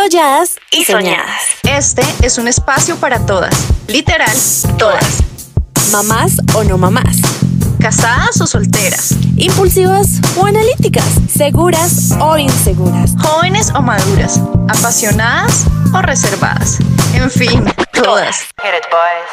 Solladas y soñadas. Este es un espacio para todas, literal, todas. Mamás o no mamás. Casadas o solteras, Impulsivas o analíticas. Seguras o inseguras. jóvenes o maduras, apasionadas o reservadas. En fin, todas.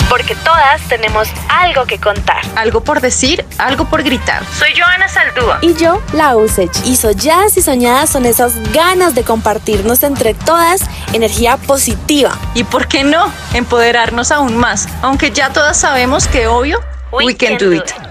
Porque todas tenemos algo que contar. Algo por decir, algo por gritar. Soy Joana Saldúa. Y yo, la Usech. Y solladas y soñadas son esas ganas de compartirnos entre todas energía positiva. Y por qué no, empoderarnos aún más, aunque ya todas sabemos que obvio, we, can, do it.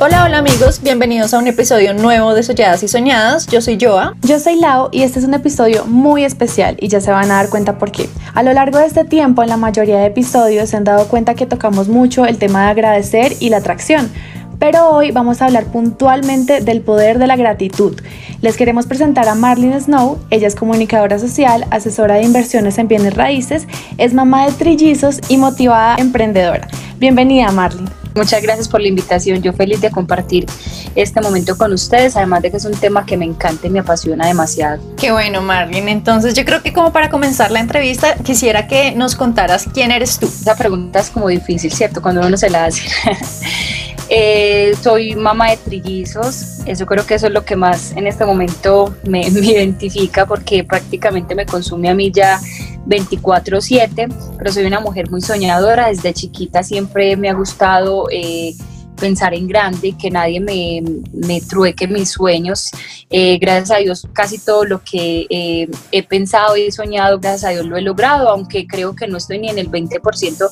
Hola, hola amigos, bienvenidos a un episodio nuevo de Solladas y Soñadas. Yo soy Joa. Yo soy Lau y este es un episodio muy especial y ya se van a dar cuenta por qué. A lo largo de este tiempo, en la mayoría de episodios se han dado cuenta que tocamos mucho el tema de agradecer y la atracción. Pero hoy vamos a hablar puntualmente del poder de la gratitud. Les queremos presentar a Marlene Snow. Ella es comunicadora social, asesora de inversiones en bienes raíces, es mamá de trillizos y motivada emprendedora. Bienvenida, Marlene. Muchas gracias por la invitación. Yo feliz de compartir este momento con ustedes, además de que es un tema que me encanta y me apasiona demasiado. Qué bueno, Marlene. Entonces, yo creo que como para comenzar la entrevista, quisiera que nos contaras quién eres tú. Esa pregunta es como difícil, ¿cierto? Cuando uno se la hace. Eh, soy mamá de trillizos, eso creo que eso es lo que más en este momento me, identifica porque prácticamente me consume a mí ya 24/7, pero soy una mujer muy soñadora, desde chiquita siempre me ha gustado eh, pensar en grande, que nadie me, me trueque mis sueños. Eh, gracias a Dios casi todo lo que eh, he pensado y he soñado, gracias a Dios lo he logrado, aunque creo que no estoy ni en el 20%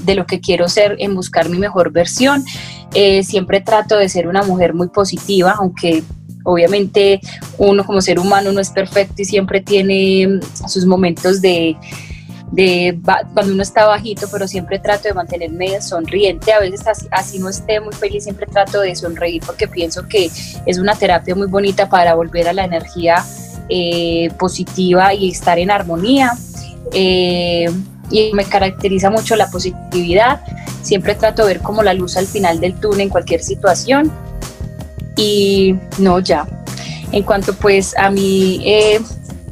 de lo que quiero ser en buscar mi mejor versión. Eh, siempre trato de ser una mujer muy positiva, aunque obviamente uno como ser humano no es perfecto y siempre tiene mm, sus momentos de, cuando uno está bajito, pero siempre trato de mantenerme sonriente. A veces así, así no esté muy feliz, siempre trato de sonreír porque pienso que es una terapia muy bonita para volver a la energía eh, positiva y estar en armonía. Eh, y me caracteriza mucho la positividad. Siempre trato de ver como la luz al final del túnel en cualquier situación. Y no, ya. En cuanto pues a mí, eh,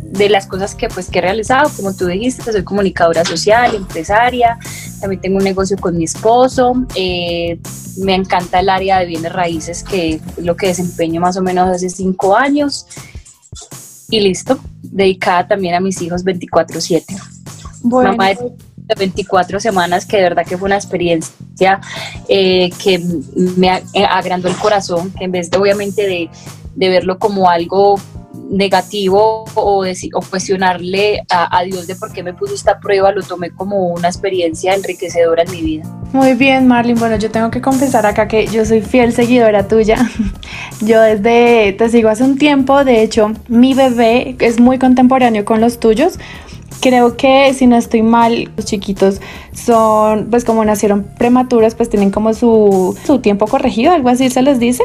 de las cosas que pues que he realizado, como tú dijiste, soy comunicadora social, empresaria, también tengo un negocio con mi esposo, eh, me encanta el área de bienes raíces, que es lo que desempeño más o menos hace cinco años. Y listo, dedicada también a mis hijos 24/7 Bueno, mamá de de 24 semanas, que de verdad que fue una experiencia eh, que me eh, agrandó el corazón, que en vez de obviamente de, de verlo como algo negativo o, o cuestionarle a, a Dios de por qué me puso esta prueba, lo tomé como una experiencia enriquecedora en mi vida. Muy bien, Marlene. Bueno, yo tengo que confesar acá que yo soy fiel seguidora tuya. Yo desde te sigo hace un tiempo. De hecho, mi bebé es muy contemporáneo con los tuyos. Creo que si no estoy mal, los chiquitos son, pues como nacieron prematuros, pues tienen como su, su tiempo corregido, algo así se les dice.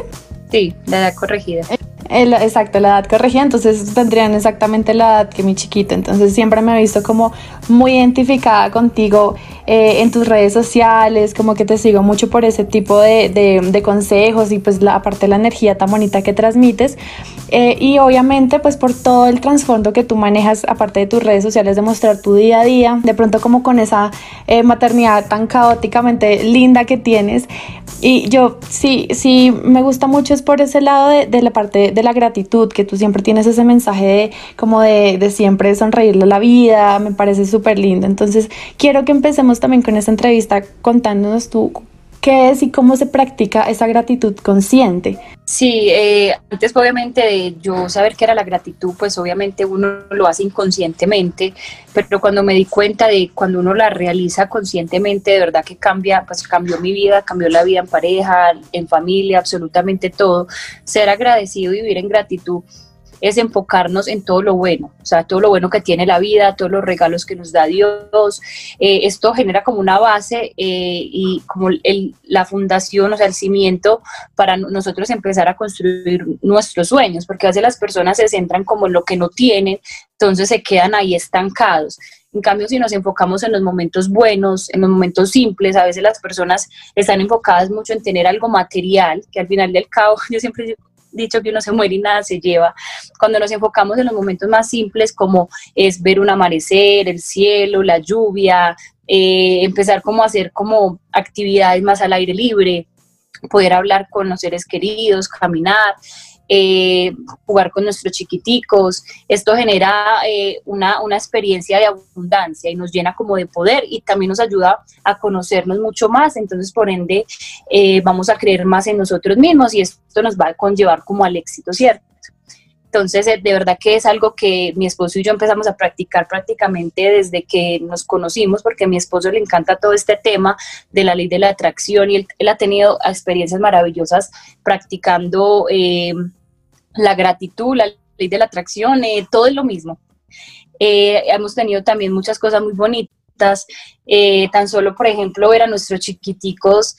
Sí, la edad corregida. El- exacto, la edad corregida, entonces tendrían exactamente la edad que mi chiquito. Entonces siempre me he visto como muy identificada contigo eh, en tus redes sociales, como que te sigo mucho por ese tipo de, de- de consejos y pues la, aparte la energía tan bonita que transmites. Eh, y obviamente pues por todo el trasfondo que tú manejas, aparte de tus redes sociales, de mostrar tu día a día, de pronto como con esa eh, maternidad tan caóticamente linda que tienes. Y yo sí, sí, me gusta mucho es por ese lado de, la parte de la gratitud, que tú siempre tienes ese mensaje de como de, de siempre sonreírle a la vida, me parece súper lindo. Entonces quiero que empecemos también con esta entrevista contándonos tú qué es y cómo se practica esa gratitud consciente. Sí, eh, antes obviamente de yo saber qué era la gratitud, pues obviamente uno lo hace inconscientemente, pero cuando me di cuenta de cuando uno la realiza conscientemente, de verdad que cambia, pues cambió mi vida, cambió la vida en pareja, en familia, absolutamente todo. Ser agradecido y vivir en gratitud es enfocarnos en todo lo bueno, o sea, todo lo bueno que tiene la vida, todos los regalos que nos da Dios. Eh, esto genera como una base eh, y como la fundación, o sea, el cimiento para no- nosotros empezar a construir nuestros sueños, porque a veces las personas se centran como en lo que no tienen, entonces se quedan ahí estancados. En cambio, si nos enfocamos en los momentos buenos, en los momentos simples, a veces las personas están enfocadas mucho en tener algo material, que al final del cabo, yo siempre dicho que uno se muere y nada se lleva. Cuando nos enfocamos en los momentos más simples como es ver un amanecer, el cielo, la lluvia, eh, empezar como a hacer como actividades más al aire libre, poder hablar con los seres queridos, caminar, eh, jugar con nuestros chiquiticos. Esto genera eh, una, una, experiencia de abundancia y nos llena como de poder y también nos ayuda a conocernos mucho más. Entonces, por ende, eh, vamos a creer más en nosotros mismos y esto nos va a conllevar como al éxito, ¿cierto? Entonces, de verdad que es algo que mi esposo y yo empezamos a practicar prácticamente desde que nos conocimos, porque a mi esposo le encanta todo este tema de la ley de la atracción y él, ha tenido experiencias maravillosas practicando eh, la gratitud, la ley de la atracción, eh, todo es lo mismo. Eh, hemos tenido también muchas cosas muy bonitas, tan solo, por ejemplo, ver a nuestros chiquiticos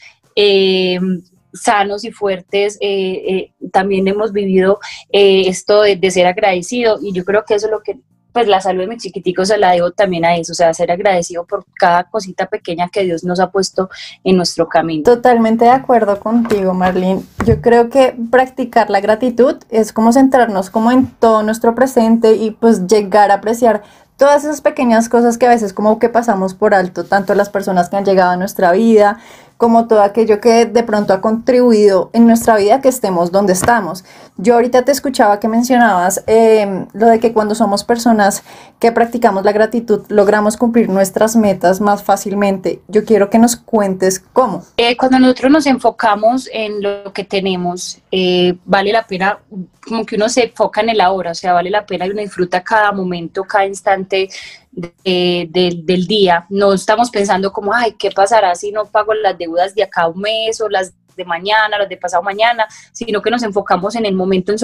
sanos y fuertes, eh, eh, también hemos vivido eh, esto de, ser agradecido y yo creo que eso es lo que, pues la salud de mi chiquitico se la debo también a eso, o sea, ser agradecido por cada cosita pequeña que Dios nos ha puesto en nuestro camino. Totalmente de acuerdo contigo, Marlene. Yo creo que practicar la gratitud es como centrarnos como en todo nuestro presente y pues llegar a apreciar todas esas pequeñas cosas que a veces como que pasamos por alto, tanto las personas que han llegado a nuestra vida, como todo aquello que de pronto ha contribuido en nuestra vida que estemos donde estamos. Yo ahorita te escuchaba que mencionabas em, lo de que cuando somos personas que practicamos la gratitud logramos cumplir nuestras metas más fácilmente. Yo quiero que nos cuentes cómo. Eh, cuando nosotros nos enfocamos en lo que tenemos, eh, vale la pena, como que uno se enfoca en el ahora, o sea, vale la pena y uno disfruta cada momento, cada instante del día. No estamos pensando como, ay, ¿qué pasará si no pago las deudas de acá un mes o las de mañana, las de pasado mañana, sino que nos enfocamos en el momento, en,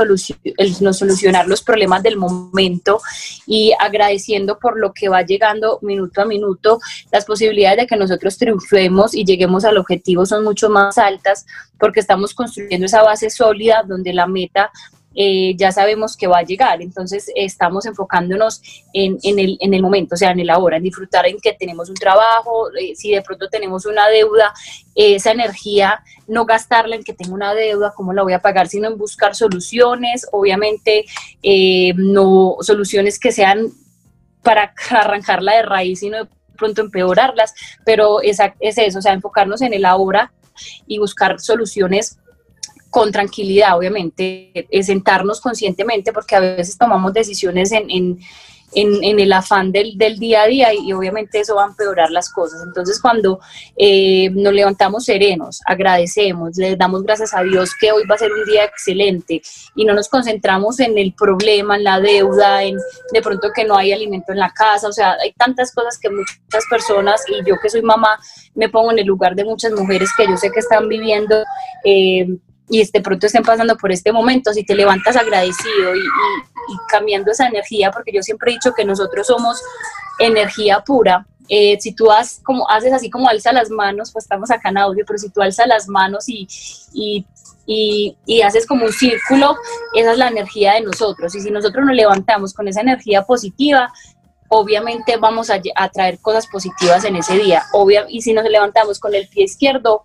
en solucionar los problemas del momento y agradeciendo por lo que va llegando minuto a minuto, las posibilidades de que nosotros triunfemos y lleguemos al objetivo son mucho más altas porque estamos construyendo esa base sólida donde la meta eh, ya sabemos que va a llegar. Entonces estamos enfocándonos en, el, en, el, momento, o sea, en el ahora, en disfrutar en que tenemos un trabajo, eh, si de pronto tenemos una deuda, esa energía, no gastarla en que tengo una deuda, cómo la voy a pagar, sino en buscar soluciones, obviamente eh, no soluciones que sean para arrancarla de raíz, sino de pronto empeorarlas, pero es, es eso, o sea, enfocarnos en el ahora y buscar soluciones con tranquilidad, obviamente, sentarnos conscientemente porque a veces tomamos decisiones en, en, en, el afán del, del, día a día y, obviamente eso va a empeorar las cosas. Entonces cuando eh, nos levantamos serenos, agradecemos, le damos gracias a Dios que hoy va a ser un día excelente y no nos concentramos en el problema, en la deuda, en de pronto que no hay alimento en la casa, o sea, hay tantas cosas que muchas personas y yo que soy mamá me pongo en el lugar de muchas mujeres que yo sé que están viviendo. Eh, y de pronto estén pasando por este momento, si te levantas agradecido y, cambiando esa energía, porque yo siempre he dicho que nosotros somos energía pura, eh, si tú has, como, haces así como alza las manos, pues estamos acá en audio, pero si tú alzas las manos y, y, y, haces como un círculo, esa es la energía de nosotros. Y si nosotros nos levantamos con esa energía positiva, obviamente vamos a, a traer cosas positivas en ese día. Obvia, y si nos levantamos con el pie izquierdo,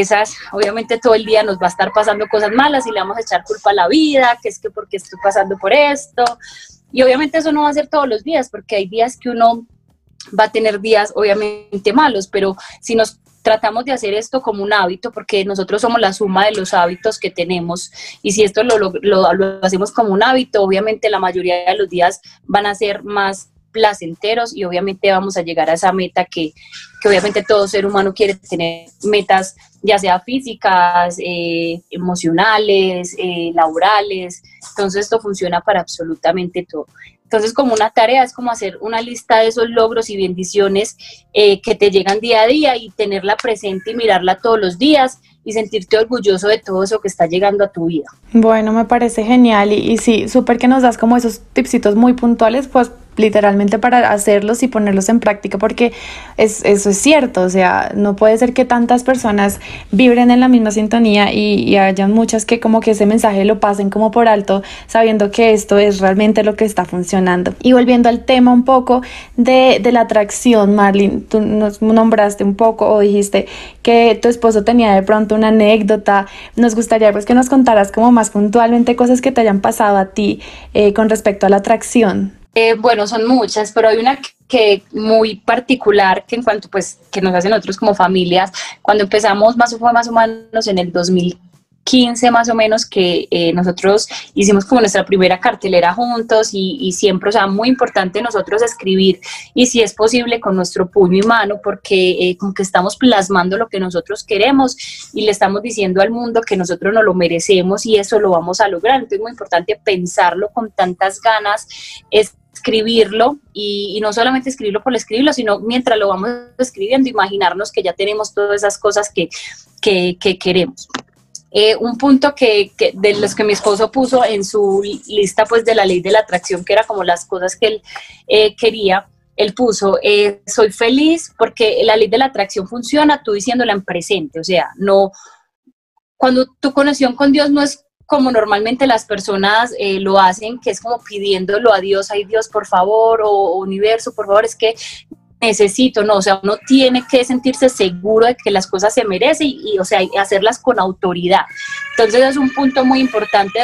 esas, obviamente todo el día nos va a estar pasando cosas malas y le vamos a echar culpa a la vida, que es que porque estoy pasando por esto. Y obviamente eso no va a ser todos los días, porque hay días que uno va a tener días obviamente malos, pero si nos tratamos de hacer esto como un hábito, porque nosotros somos la suma de los hábitos que tenemos, y si esto lo, lo, lo hacemos como un hábito, obviamente la mayoría de los días van a ser más placenteros y obviamente vamos a llegar a esa meta que, que obviamente todo ser humano quiere tener metas ya sea físicas, eh, emocionales, eh, laborales. Entonces esto funciona para absolutamente todo. Entonces como una tarea es como hacer una lista de esos logros y bendiciones eh, que te llegan día a día y tenerla presente y mirarla todos los días y sentirte orgulloso de todo eso que está llegando a tu vida. Bueno, me parece genial y, y sí, súper que nos das como esos tipsitos muy puntuales, pues literalmente para hacerlos y ponerlos en práctica, porque es, eso es cierto, o sea, no puede ser que tantas personas vibren en la misma sintonía y, hayan muchas que como que ese mensaje lo pasen como por alto, sabiendo que esto es realmente lo que está funcionando. Y volviendo al tema un poco de, de la atracción, Marlene, tú nos nombraste un poco o dijiste que tu esposo tenía de pronto una anécdota, nos gustaría pues que nos contaras como más puntualmente cosas que te hayan pasado a ti eh, con respecto a la atracción. Eh, bueno, son muchas, pero hay una que muy particular que en cuanto pues que nos hacen nosotros como familias, cuando empezamos más o más o menos en el 2015 más o menos que eh, nosotros hicimos como nuestra primera cartelera juntos y, siempre, o sea, muy importante nosotros escribir y si es posible con nuestro puño y mano porque eh, como que estamos plasmando lo que nosotros queremos y le estamos diciendo al mundo que nosotros no lo merecemos y eso lo vamos a lograr. Entonces es muy importante pensarlo con tantas ganas, es escribirlo y, no solamente escribirlo por escribirlo, sino mientras lo vamos escribiendo, imaginarnos que ya tenemos todas esas cosas que, que, queremos. Eh, un punto que, de los que mi esposo puso en su lista pues de la ley de la atracción, que era como las cosas que él eh, quería, él puso, eh, soy feliz porque la ley de la atracción funciona tú diciéndola en presente, o sea, no, cuando tu conexión con Dios no es como normalmente las personas eh, lo hacen, que es como pidiéndolo a Dios, ay Dios, por favor, o universo, por favor, es que necesito, no, o sea, uno tiene que sentirse seguro de que las cosas se merecen y, o sea, hacerlas con autoridad. Entonces es un punto muy importante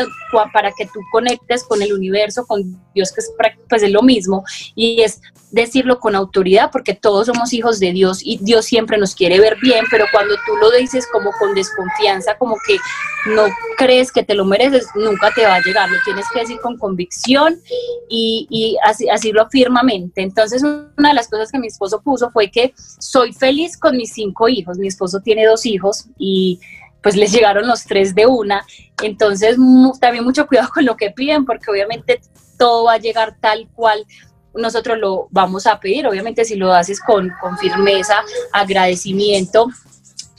para que tú conectes con el universo, con Dios, que es, pues, es lo mismo, y es decirlo con autoridad, porque todos somos hijos de Dios y Dios siempre nos quiere ver bien, pero cuando tú lo dices como con desconfianza, como que no crees que te lo mereces, nunca te va a llegar, lo tienes que decir con convicción y, y así, así lo firmemente. Entonces, una de las cosas que mi esposo puso fue que soy feliz con mis cinco hijos, mi esposo tiene dos hijos y pues les llegaron los tres de una, entonces también mucho cuidado con lo que piden, porque obviamente todo va a llegar tal cual nosotros lo vamos a pedir, obviamente si lo haces con, firmeza, agradecimiento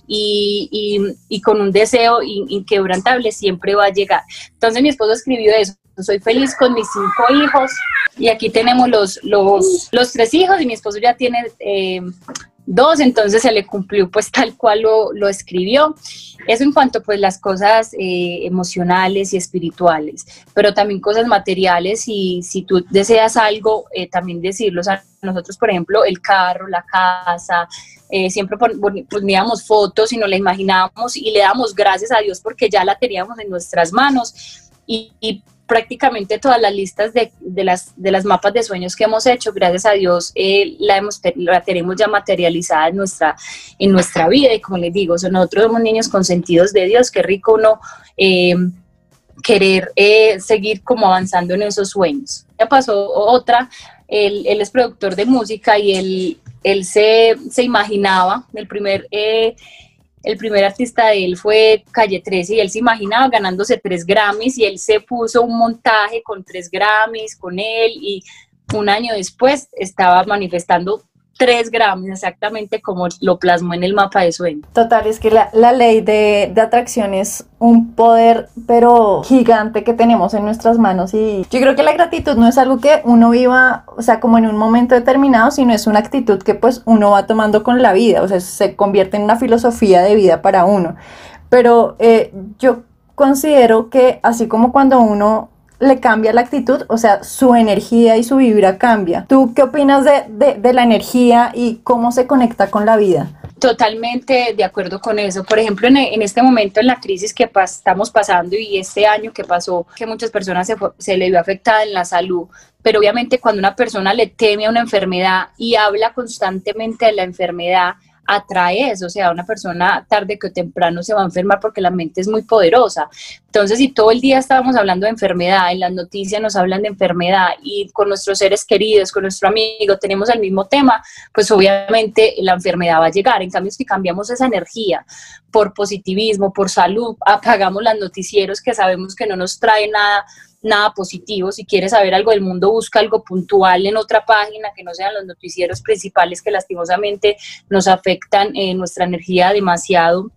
y, con un deseo inquebrantable siempre va a llegar. Entonces mi esposo escribió eso, soy feliz con mis cinco hijos y aquí tenemos los, los, los tres hijos y mi esposo ya tiene eh, dos, entonces se le cumplió pues tal cual lo, lo escribió. Eso en cuanto pues las cosas eh, emocionales y espirituales, pero también cosas materiales y si tú deseas algo, eh, también decirlo. O nosotros, por ejemplo, el carro, la casa, eh, siempre poníamos fotos y nos la imaginábamos y le damos gracias a Dios porque ya la teníamos en nuestras manos. Y prácticamente todas las listas de, de, las, de las mapas de sueños que hemos hecho, gracias a Dios, eh, la, hemos, la tenemos ya materializada en nuestra, en nuestra vida. Y como les digo, nosotros somos niños consentidos de Dios, qué rico uno eh, querer eh, seguir como avanzando en esos sueños. Ya pasó otra, él, él es productor de música y él, él se, se imaginaba, el primer el primer artista de él fue Calle 13 y él se imaginaba ganándose tres Grammys y él se puso un montaje con tres Grammys con él y un año después estaba manifestando tres Grammys, exactamente como lo plasmó en el mapa de sueño. Total, es que la, ley de, de, atracción es un poder, pero gigante que tenemos en nuestras manos. Y yo creo que la gratitud no es algo que uno viva, o sea, como en un momento determinado, sino es una actitud que pues uno va tomando con la vida, o sea, se convierte en una filosofía de vida para uno. Pero eh, yo considero que así como cuando uno le cambia la actitud, o sea, su energía y su vibra cambia. ¿Tú qué opinas de, de, la energía y cómo se conecta con la vida? Totalmente de acuerdo con eso. Por ejemplo, en, en este momento, en la crisis que estamos pasando y este año que pasó, que muchas personas se, se le vio afectada en la salud, pero obviamente cuando una persona le teme a una enfermedad y habla constantemente de la enfermedad, atrae eso, o sea, una persona tarde que temprano se va a enfermar porque la mente es muy poderosa. Entonces, si todo el día estábamos hablando de enfermedad, en las noticias nos hablan de enfermedad y con nuestros seres queridos, con nuestro amigo, tenemos el mismo tema, pues obviamente la enfermedad va a llegar. En cambio, si cambiamos esa energía por positivismo, por salud, apagamos los noticieros que sabemos que no nos trae nada nada positivo. Si quieres saber algo del mundo, busca algo puntual en otra página que no sean los noticieros principales que lastimosamente nos afectan en nuestra energía demasiado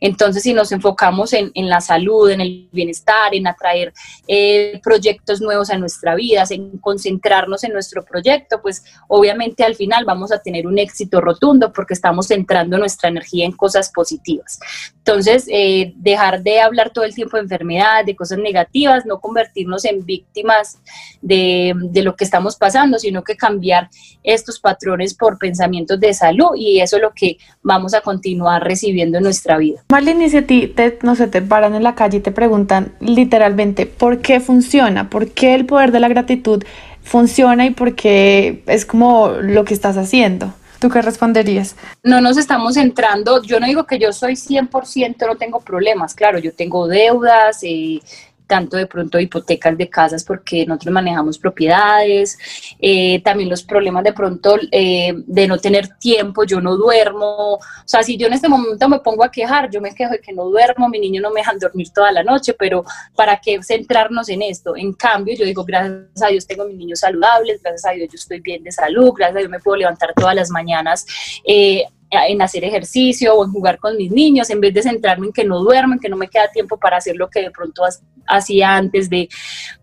Entonces, si nos enfocamos en, la salud, en el bienestar, en atraer eh, proyectos nuevos a nuestra vida, en concentrarnos en nuestro proyecto, pues obviamente al final vamos a tener un éxito rotundo porque estamos centrando nuestra energía en cosas positivas. Entonces, eh, dejar de hablar todo el tiempo de enfermedad, de cosas negativas, no convertirnos en víctimas de, lo que estamos pasando, sino que cambiar estos patrones por pensamientos de salud y eso es lo que vamos a continuar recibiendo en nuestra vida. Marlene, si a ti te, no sé, te paran en la calle y te preguntan literalmente por qué funciona, por qué el poder de la gratitud funciona y por qué es como lo que estás haciendo. ¿Tú qué responderías? No nos estamos entrando, yo no digo que yo soy 100%, no tengo problemas, claro, yo tengo deudas, eh, tanto de pronto hipotecas de casas porque nosotros manejamos propiedades, eh, también los problemas de pronto eh, de no tener tiempo, yo no duermo, o sea, si yo en este momento me pongo a quejar, yo me quejo de que no duermo, mi niño no me dejan dormir toda la noche, pero ¿para qué centrarnos en esto? En cambio, yo digo, gracias a Dios tengo mis niños saludables, gracias a Dios yo estoy bien de salud, gracias a Dios me puedo levantar todas las mañanas. Eh, en hacer ejercicio o en jugar con mis niños, en vez de centrarme en que no duermo, en que no me queda tiempo para hacer lo que de pronto hacía antes de,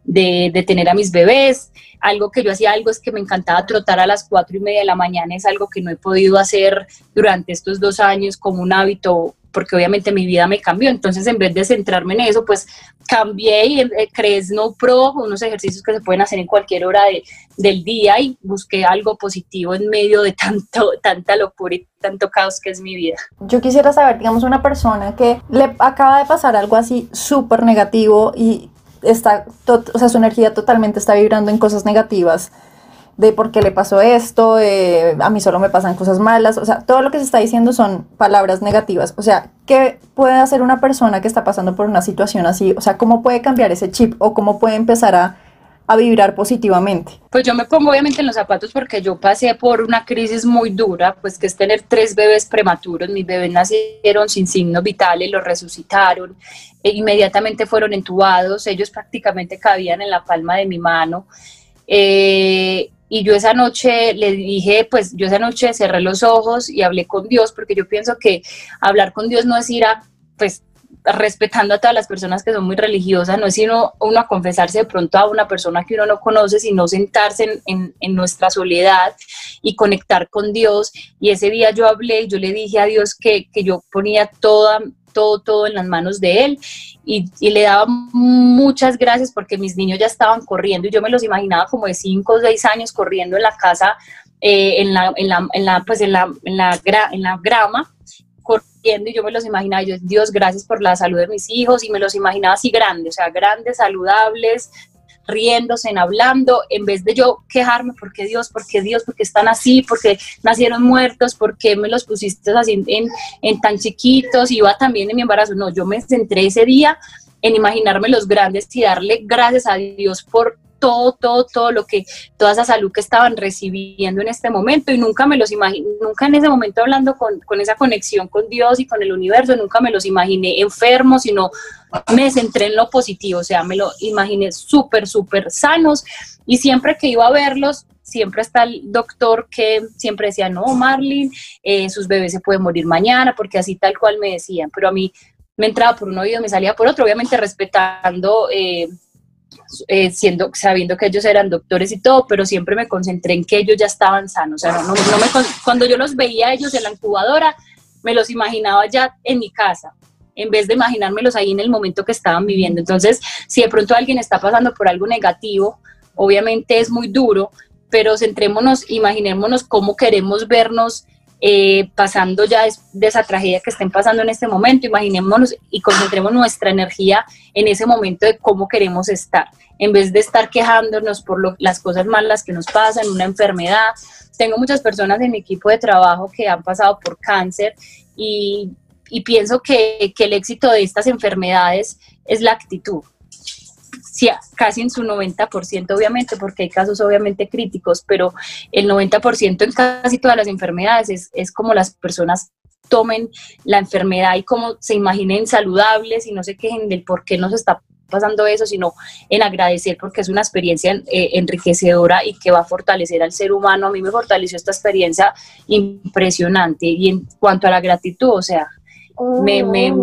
de, tener a mis bebés. Algo que yo hacía algo es que me encantaba trotar a las cuatro y media de la mañana, es algo que no he podido hacer durante estos dos años como un hábito porque obviamente mi vida me cambió. Entonces, en vez de centrarme en eso, pues cambié y eh, creé Snow Pro, unos ejercicios que se pueden hacer en cualquier hora del día y busqué algo positivo en medio de tanto, tanta locura y tanto caos que es mi vida. Yo quisiera saber, digamos, una persona que le acaba de pasar algo así súper negativo y está, o sea, su energía totalmente está vibrando en cosas negativas de por qué le pasó esto, a mí solo me pasan cosas malas, o sea, todo lo que se está diciendo son palabras negativas, o sea, ¿qué puede hacer una persona que está pasando por una situación así? O sea, ¿cómo puede cambiar ese chip o cómo puede empezar a, a vibrar positivamente? Pues yo me pongo obviamente en los zapatos porque yo pasé por una crisis muy dura, pues que es tener tres bebés prematuros, mis bebés nacieron sin signos vitales, los resucitaron, e inmediatamente fueron entubados, ellos prácticamente cabían en la palma de mi mano. Eh, y yo esa noche le dije, pues yo esa noche cerré los ojos y hablé con Dios, porque yo pienso que hablar con Dios no es ir a, pues respetando a todas las personas que son muy religiosas, no es sino uno a confesarse de pronto a una persona que uno no conoce, sino sentarse en, en, nuestra soledad y conectar con Dios. Y ese día yo hablé yo le dije a Dios que, que yo ponía toda todo, todo en las manos de él. Y, le daba muchas gracias porque mis niños ya estaban corriendo y yo me los imaginaba como de 5 o 6 años corriendo en la casa, eh, en, la, en, la, en, la, pues en la grama corriendo. Y yo me los imaginaba, yo, Dios, gracias por la salud de mis hijos y me los imaginaba así grandes, o sea, grandes, saludables, riéndose, en hablando, en vez de yo quejarme, ¿por qué Dios? ¿Por qué Dios? ¿Por qué están así? ¿Por qué nacieron muertos? ¿Por qué me los pusiste así en, en tan chiquitos? Iba también en mi embarazo. No, yo me centré ese día en imaginarme los grandes y darle gracias a Dios por todo, todo, todo lo que, toda esa salud que estaban recibiendo en este momento y nunca me los imaginé, nunca en ese momento hablando con, con, esa conexión con Dios y con el universo, nunca me los imaginé enfermos, sino me centré en lo positivo, o sea, me lo imaginé súper, súper sanos y siempre que iba a verlos, siempre está el doctor que siempre decía, no, Marlene, eh, sus bebés se pueden morir mañana, porque así tal cual me decían, pero a mí me entraba por un oído, me salía por otro, obviamente respetando eh, eh, siendo, sabiendo que ellos eran doctores y todo, pero siempre me concentré en que ellos ya estaban sanos. O sea, no, cuando yo los veía ellos en la incubadora, me los imaginaba ya en mi casa, en vez de imaginármelos ahí en el momento que estaban viviendo. Entonces, si de pronto alguien está pasando por algo negativo, obviamente es muy duro, pero centrémonos, imaginémonos cómo queremos vernos eh, pasando ya de esa tragedia que estén pasando en este momento, imaginémonos y concentremos nuestra energía en ese momento de cómo queremos estar, en vez de estar quejándonos por las cosas malas que nos pasan, una enfermedad. Tengo muchas personas en mi equipo de trabajo que han pasado por cáncer y, y pienso que, que el éxito de estas enfermedades es la actitud sí, casi en su 90%, obviamente, porque hay casos obviamente críticos, pero el 90% en casi todas las enfermedades es, es como las personas tomen la enfermedad y como se imaginen saludables y no se quejen del por qué nos está pasando eso, sino en agradecer porque es una experiencia eh, enriquecedora y que va a fortalecer al ser humano. A mí me fortaleció esta experiencia impresionante y en cuanto a la gratitud, o sea, me, me,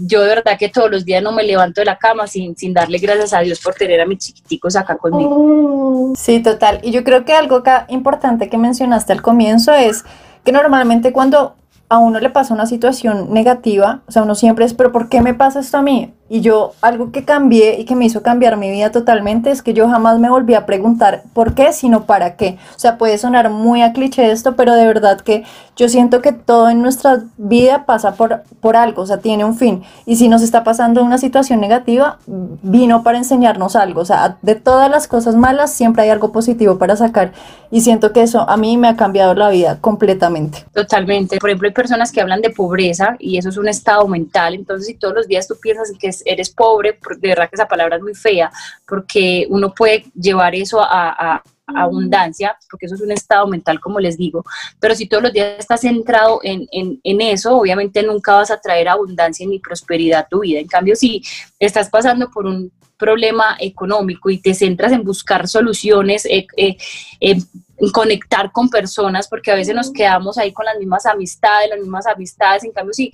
yo de verdad que todos los días no me levanto de la cama sin, sin darle gracias a Dios por tener a mis chiquiticos acá conmigo. Sí, total. Y yo creo que algo acá importante que mencionaste al comienzo es que normalmente cuando a uno le pasa una situación negativa, o sea, uno siempre es, pero ¿por qué me pasa esto a mí? Y yo, algo que cambié y que me hizo cambiar mi vida totalmente es que yo jamás me volví a preguntar por qué, sino para qué. O sea, puede sonar muy a cliché esto, pero de verdad que yo siento que todo en nuestra vida pasa por, por algo, o sea, tiene un fin. Y si nos está pasando una situación negativa, vino para enseñarnos algo. O sea, de todas las cosas malas siempre hay algo positivo para sacar. Y siento que eso a mí me ha cambiado la vida completamente. Totalmente. Por ejemplo, hay personas que hablan de pobreza y eso es un estado mental. Entonces, si todos los días tú piensas que eres pobre, de verdad que esa palabra es muy fea, porque uno puede llevar eso a, abundancia, porque eso es un estado mental, como les digo, pero si todos los días estás centrado en, en, eso, obviamente nunca vas a traer abundancia ni prosperidad a tu vida. En cambio, si estás pasando por un problema económico y te centras en buscar soluciones, eh, eh, en conectar con personas, porque a veces nos quedamos ahí con las mismas amistades, las mismas amistades, en cambio si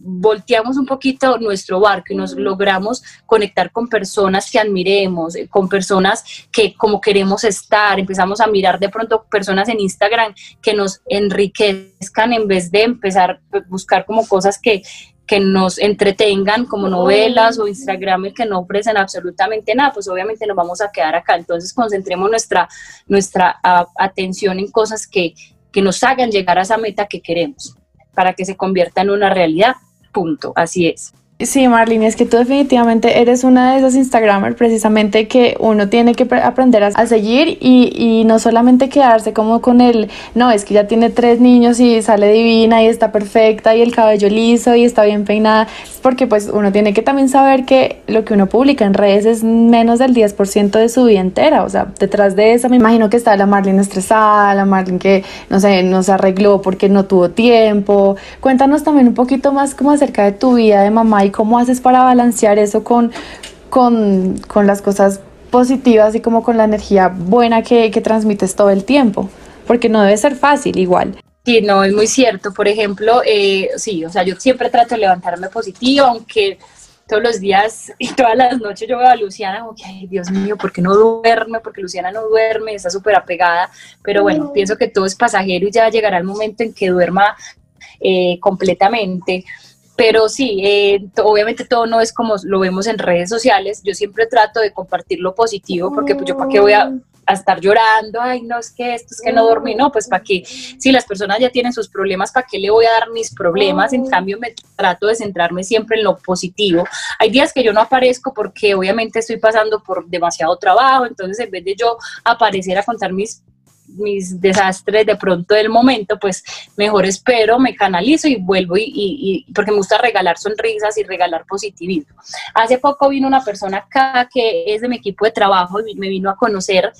volteamos un poquito nuestro barco y nos logramos conectar con personas que admiremos, eh, con personas que como queremos estar, empezamos a mirar de pronto personas en Instagram que nos enriquezcan en vez de empezar a buscar como cosas que, que nos entretengan como novelas o Instagram que no ofrecen absolutamente nada, pues obviamente nos vamos a quedar acá. Entonces concentremos nuestra, nuestra atención en cosas que, que nos hagan llegar a esa meta que queremos para que se convierta en una realidad punto, así es. Sí, Marlene, es que tú definitivamente eres una de esas Instagramers precisamente que uno tiene que aprender a, seguir y, y, no solamente quedarse como con el, no, es que ya tiene tres niños y sale divina y está perfecta y el cabello liso y está bien peinada, porque pues uno tiene que también saber que lo que uno publica en redes es menos del 10% de su vida entera, o sea, detrás de eso me imagino que está la Marlene estresada, la Marlene que, no sé, no se arregló porque no tuvo tiempo. Cuéntanos también un poquito más como acerca de tu vida de mamá cómo haces para balancear eso con, con, las cosas positivas y como con la energía buena que, transmites todo el tiempo? Porque no debe ser fácil igual. Sí, no, es muy cierto. Por ejemplo, eh, sí, o sea, yo siempre trato de levantarme positivo, aunque todos los días y todas las noches yo veo a Luciana como que, ay, Dios mío, ¿por qué no duerme? Porque Luciana no duerme, está súper apegada, pero bueno, pienso que todo es pasajero y ya llegará el momento en que duerma eh, completamente. Pero sí, eh, obviamente todo no es como lo vemos en redes sociales. Yo siempre trato de compartir lo positivo porque pues yo para qué voy a, estar llorando, ay no, es que esto es que no dormí, no, pues para qué, si las personas ya tienen sus problemas, ¿para qué le voy a dar mis problemas? En cambio, me trato de centrarme siempre en lo positivo. Hay días que yo no aparezco porque obviamente estoy pasando por demasiado trabajo, entonces en vez de yo aparecer a contar mis mis desastres de pronto del momento, pues mejor espero, me canalizo y vuelvo y, porque me gusta regalar sonrisas y regalar positivismo. Hace poco vino una persona acá que es de mi equipo de trabajo y me vino a conocer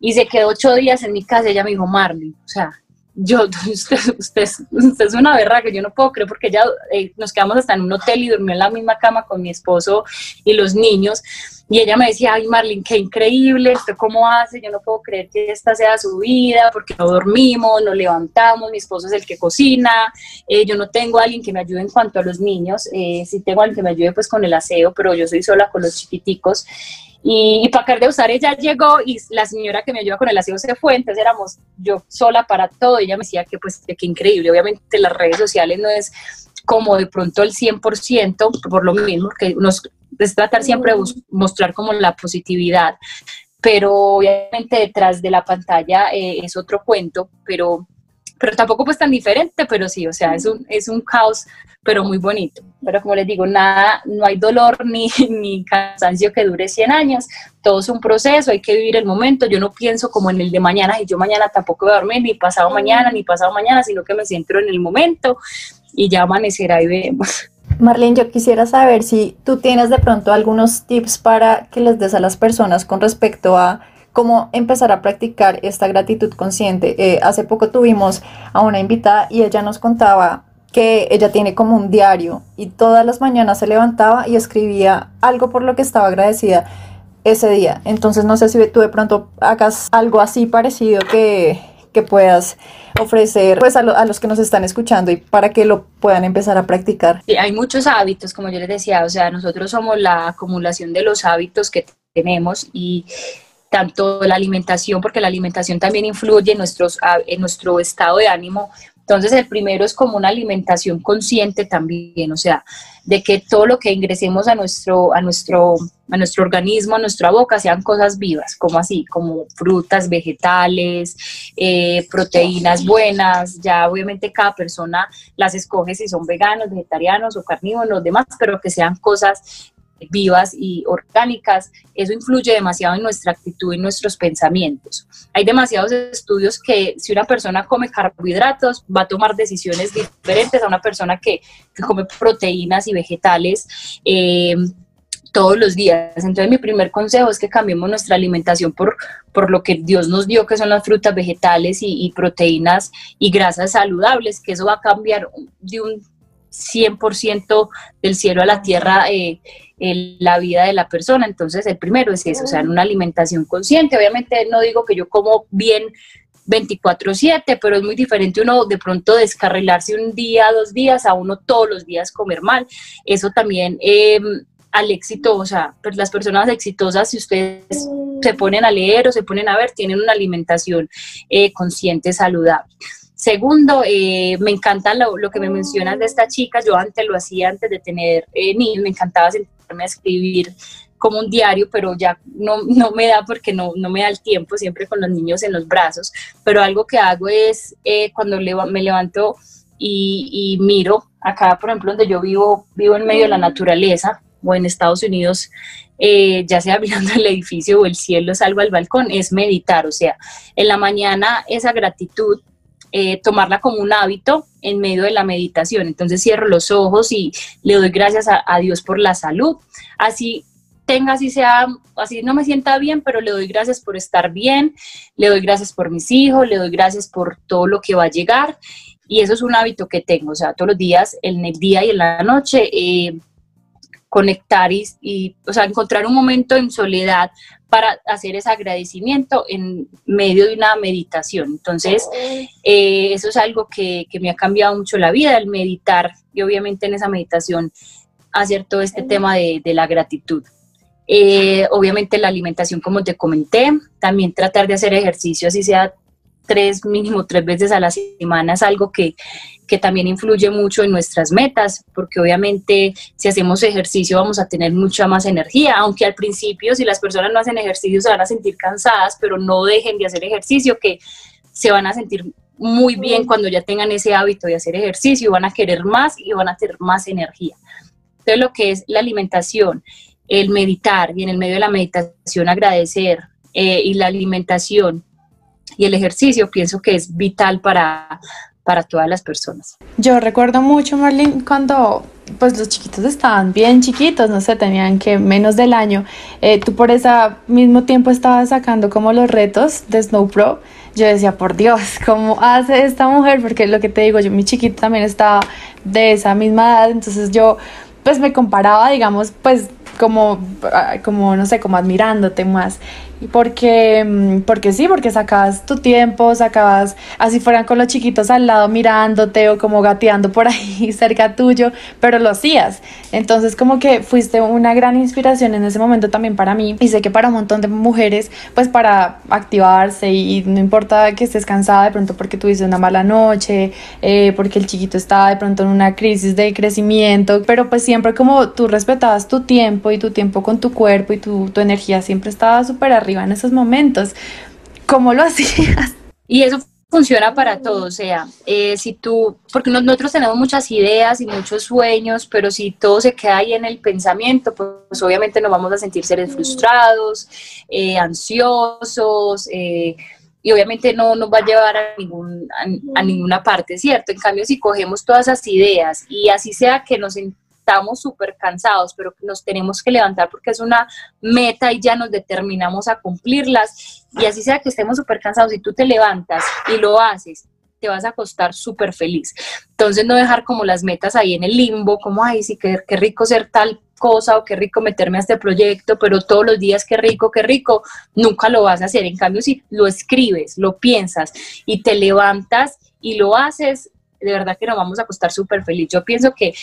y se quedó ocho días en mi casa y ella me dijo, Marley, o sea, yo, usted, usted, usted, es una berra que yo no puedo creer porque ya eh, nos quedamos hasta en un hotel y durmió en la misma cama con mi esposo y los niños. Y ella me decía, ay Marlene, qué increíble, ¿esto cómo hace? Yo no puedo creer que esta sea su vida, porque no dormimos, no levantamos, mi esposo es el que cocina, eh, yo no tengo a alguien que me ayude en cuanto a los niños, eh, sí tengo a alguien que me ayude pues con el aseo, pero yo soy sola con los chiquiticos. Y, para acabar de usar, ella llegó y la señora que me ayuda con el aseo se fue, entonces éramos yo sola para todo. Ella me decía que pues que increíble, obviamente las redes sociales no es como de pronto el 100%, por lo mismo, que nos es tratar siempre de mostrar como la positividad, pero obviamente detrás de la pantalla eh, es otro cuento, pero, pero tampoco pues tan diferente, pero sí, o sea, es un, es un caos, pero muy bonito. Pero como les digo, nada, no hay dolor ni, ni cansancio que dure 100 años, todo es un proceso, hay que vivir el momento, yo no pienso como en el de mañana, y yo mañana tampoco voy a dormir, ni pasado mañana, ni pasado mañana, sino que me centro en el momento y ya amanecerá y vemos. Marlene, yo quisiera saber si tú tienes de pronto algunos tips para que les des a las personas con respecto a cómo empezar a practicar esta gratitud consciente. Eh, hace poco tuvimos a una invitada y ella nos contaba que ella tiene como un diario y todas las mañanas se levantaba y escribía algo por lo que estaba agradecida ese día. Entonces no sé si tú de pronto hagas algo así parecido que, que puedas ofrecer pues, a, los que nos están escuchando y para que lo puedan empezar a practicar? Sí, hay muchos hábitos, como yo les decía, o sea, nosotros somos la acumulación de los hábitos que tenemos y tanto la alimentación, porque la alimentación también influye en, nuestros, en nuestro estado de ánimo. Entonces, el primero es como una alimentación consciente también, o sea, de que todo lo que ingresemos a nuestro, a nuestro, a nuestro organismo, a nuestra boca, sean cosas vivas, como así, como frutas, vegetales, eh, proteínas buenas. Ya obviamente cada persona las escoge si son veganos, vegetarianos o carnívoros, demás, pero que sean cosas vivas y orgánicas, eso influye demasiado en nuestra actitud y nuestros pensamientos. Hay demasiados estudios que si una persona come carbohidratos va a tomar decisiones diferentes a una persona que, come proteínas y vegetales. Eh, todos los días. Entonces mi primer consejo es que cambiemos nuestra alimentación por, por lo que Dios nos dio, que son las frutas, vegetales y, proteínas y grasas saludables, que eso va a cambiar de un 100% del cielo a la tierra eh, la vida de la persona. Entonces, el primero es eso, o sea, una alimentación consciente. Obviamente no digo que yo como bien 24/7, pero es muy diferente uno de pronto descarrilarse un día, dos días, a uno todos los días comer mal. Eso también em, al éxito, o sea, las personas exitosas, si ustedes se ponen a leer o se ponen a ver, tienen una alimentación eh, consciente, saludable. Segundo, eh, me encanta lo, que me mencionas de esta chica. Yo antes lo hacía antes de tener eh, niños, me encantaba sentarme a escribir como un diario, pero ya no, no me da porque no, no, me da el tiempo siempre con los niños en los brazos. Pero algo que hago es eh, cuando me levanto y, miro acá, por ejemplo, donde yo vivo, vivo en medio de la naturaleza o en Estados Unidos, ya sea mirando el edificio o el cielo, salgo al balcón, es meditar. O sea, en la mañana esa gratitud eh, tomarla como un hábito en medio de la meditación. Entonces cierro los ojos y le doy gracias a, Dios por la salud. Así tenga, así sea, así no me sienta bien, pero le doy gracias por estar bien, le doy gracias por mis hijos, le doy gracias por todo lo que va a llegar. Y eso es un hábito que tengo, o sea, todos los días, en el día y en la noche, eh, conectar y, o sea, encontrar un momento en soledad para hacer ese agradecimiento en medio de una meditación. Entonces, eh, eso es algo que, me ha cambiado mucho la vida, el meditar y obviamente en esa meditación hacer todo este tema de, la gratitud. Eh, obviamente la alimentación, como te comenté, también tratar de hacer ejercicio, así sea tres, mínimo tres veces a la semana, es algo que, que también influye mucho en nuestras metas, porque obviamente si hacemos ejercicio vamos a tener mucha más energía, aunque al principio si las personas no hacen ejercicio se van a sentir cansadas, pero no dejen de hacer ejercicio, que se van a sentir muy bien cuando ya tengan ese hábito de hacer ejercicio, van a querer más y van a tener más energía. Entonces lo que es la alimentación, el meditar y en el medio de la meditación agradecer eh, y la alimentación y el ejercicio pienso que es vital para, para todas las personas. Yo recuerdo mucho, Marlene, cuando pues los chiquitos estaban bien chiquitos, no sé, tenían que menos del año. Eh, tú por ese mismo tiempo estabas sacando como los retos de Snow Pro. Yo decía, por Dios, ¿cómo hace esta mujer? Porque lo que te digo, yo mi chiquito también estaba de esa misma edad, entonces yo pues me comparaba, digamos, pues como, ah, como no sé, como admirándote más. Porque, mm, porque sí, porque sacabas tu tiempo, sacabas, así fueran con los chiquitos al lado mirándote o como gateando por ahí cerca tuyo, pero lo hacías. Entonces como que fuiste una gran inspiración en ese momento también para mí y sé que para un montón de mujeres, pues para activarse y, no importa que estés cansada de pronto porque tuviste una mala noche, eh, porque el chiquito estaba de pronto en una crisis de crecimiento, pero pues siempre como tú respetabas tu tiempo y tu tiempo con tu cuerpo y tu, tu energía siempre estaba súper arriba en esos momentos. ¿Cómo lo hacías? Y eso funciona para todo, o sea, eh, si tú, porque nosotros tenemos muchas ideas y muchos sueños, pero si todo se queda ahí en el pensamiento, pues obviamente nos vamos a sentir seres frustrados, eh, ansiosos, eh, y obviamente no nos va a llevar a, ningún, a, ninguna parte, ¿cierto? En cambio, si cogemos todas esas ideas y así sea que nos estamos súper cansados, pero nos tenemos que levantar porque es una meta y ya nos determinamos a cumplirlas. Y así sea que estemos súper cansados y tú te levantas y lo haces te vas a acostar súper feliz. Entonces no dejar como las metas ahí en el limbo, como, ay, sí, qué, qué rico ser tal cosa o qué rico meterme a este proyecto, pero todos los días qué rico, qué rico, nunca lo vas a hacer. En cambio, si lo escribes, lo piensas y te levantas y lo haces, de verdad que nos vamos a acostar súper feliz. Yo pienso que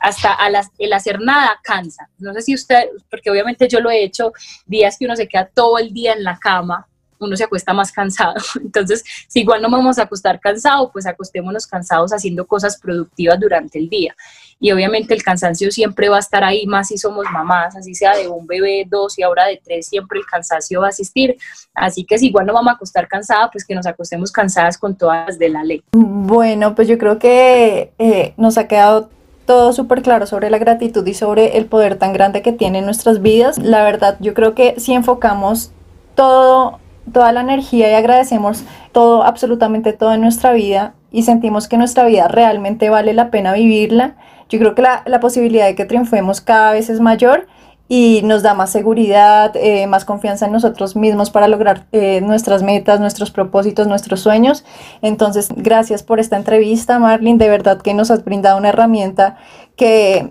hasta el hacer nada cansa. No sé si usted, porque obviamente yo lo he hecho, días que uno se queda todo el día en la cama, uno se acuesta más cansado. Entonces, si igual no vamos a acostar cansado, pues acostémonos cansados haciendo cosas productivas durante el día. Y obviamente el cansancio siempre va a estar ahí, más si somos mamás, así sea de un bebé, dos y ahora de tres, siempre el cansancio va a asistir. Así que si igual no vamos a acostar cansada, pues que nos acostemos cansadas con todas las de la ley. Bueno, pues yo creo que eh, nos ha quedado todo súper claro sobre la gratitud y sobre el poder tan grande que tiene en nuestras vidas. La verdad, yo creo que si enfocamos todo, toda la energía y agradecemos todo, absolutamente todo en nuestra vida y sentimos que nuestra vida realmente vale la pena vivirla, yo creo que la, la posibilidad de que triunfemos cada vez es mayor y nos da más seguridad, eh, más confianza en nosotros mismos para lograr eh, nuestras metas, nuestros propósitos, nuestros sueños. Entonces, gracias por esta entrevista, Marlene. De verdad que nos has brindado una herramienta que,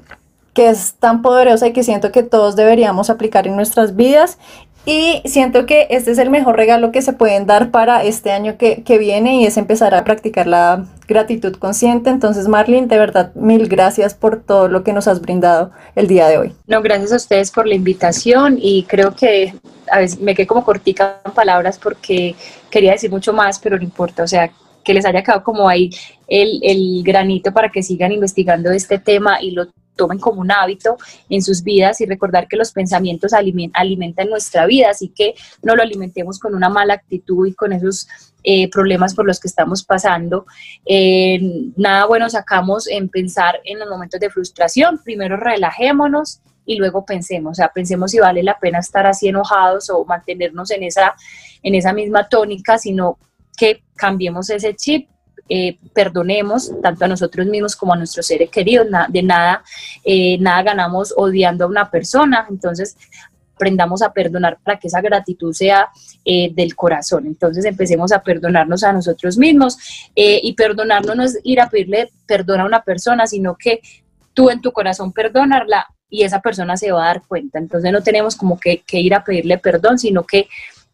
que es tan poderosa y que siento que todos deberíamos aplicar en nuestras vidas y siento que este es el mejor regalo que se pueden dar para este año que, viene y es empezar a practicar la gratitud consciente. Entonces, Marlene, de verdad, mil gracias por todo lo que nos has brindado el día de hoy. No, gracias a ustedes por la invitación y creo que a veces me quedé como cortica en palabras porque quería decir mucho más, pero no importa. O sea, que les haya quedado como ahí el, el granito para que sigan investigando este tema y lo tomen como un hábito en sus vidas y recordar que los pensamientos alimentan nuestra vida, así que no lo alimentemos con una mala actitud y con esos eh, problemas por los que estamos pasando. Eh, nada bueno sacamos en pensar en los momentos de frustración, primero relajémonos y luego pensemos, o sea, pensemos si vale la pena estar así enojados o mantenernos en esa, en esa misma tónica, sino que cambiemos ese chip eh, perdonemos tanto a nosotros mismos como a nuestros seres queridos. de nada, eh, nada ganamos odiando a una persona. Entonces, aprendamos a perdonar para que esa gratitud sea eh, del corazón. Entonces empecemos a perdonarnos a nosotros mismos y perdonarnos no es ir a pedirle perdón a una persona, sino que tú en tu corazón perdonarla y esa persona se va a dar cuenta. Entonces no tenemos como que, que ir a pedirle perdón, sino que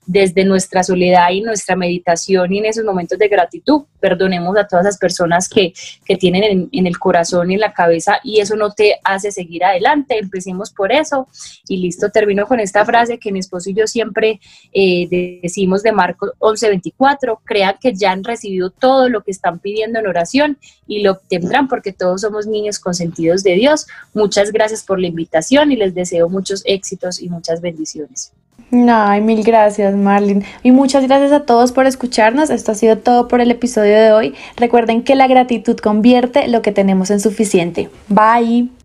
desde nuestra soledad y nuestra meditación y en esos momentos de gratitud, perdonemos a todas las personas que, tienen en, el corazón y en la cabeza y eso no te hace seguir adelante. Empecemos por eso y listo, termino con esta frase que mi esposo y yo siempre eh, decimos de Marcos 11:24, crean que ya han recibido todo lo que están pidiendo en oración y lo obtendrán porque todos somos niños consentidos de Dios. Muchas gracias por la invitación y les deseo muchos éxitos y muchas bendiciones. Ay, mil gracias, Marlene. Y muchas gracias a todos por escucharnos. Esto ha sido todo por el episodio de hoy. Recuerden que la gratitud convierte lo que tenemos en suficiente. Bye.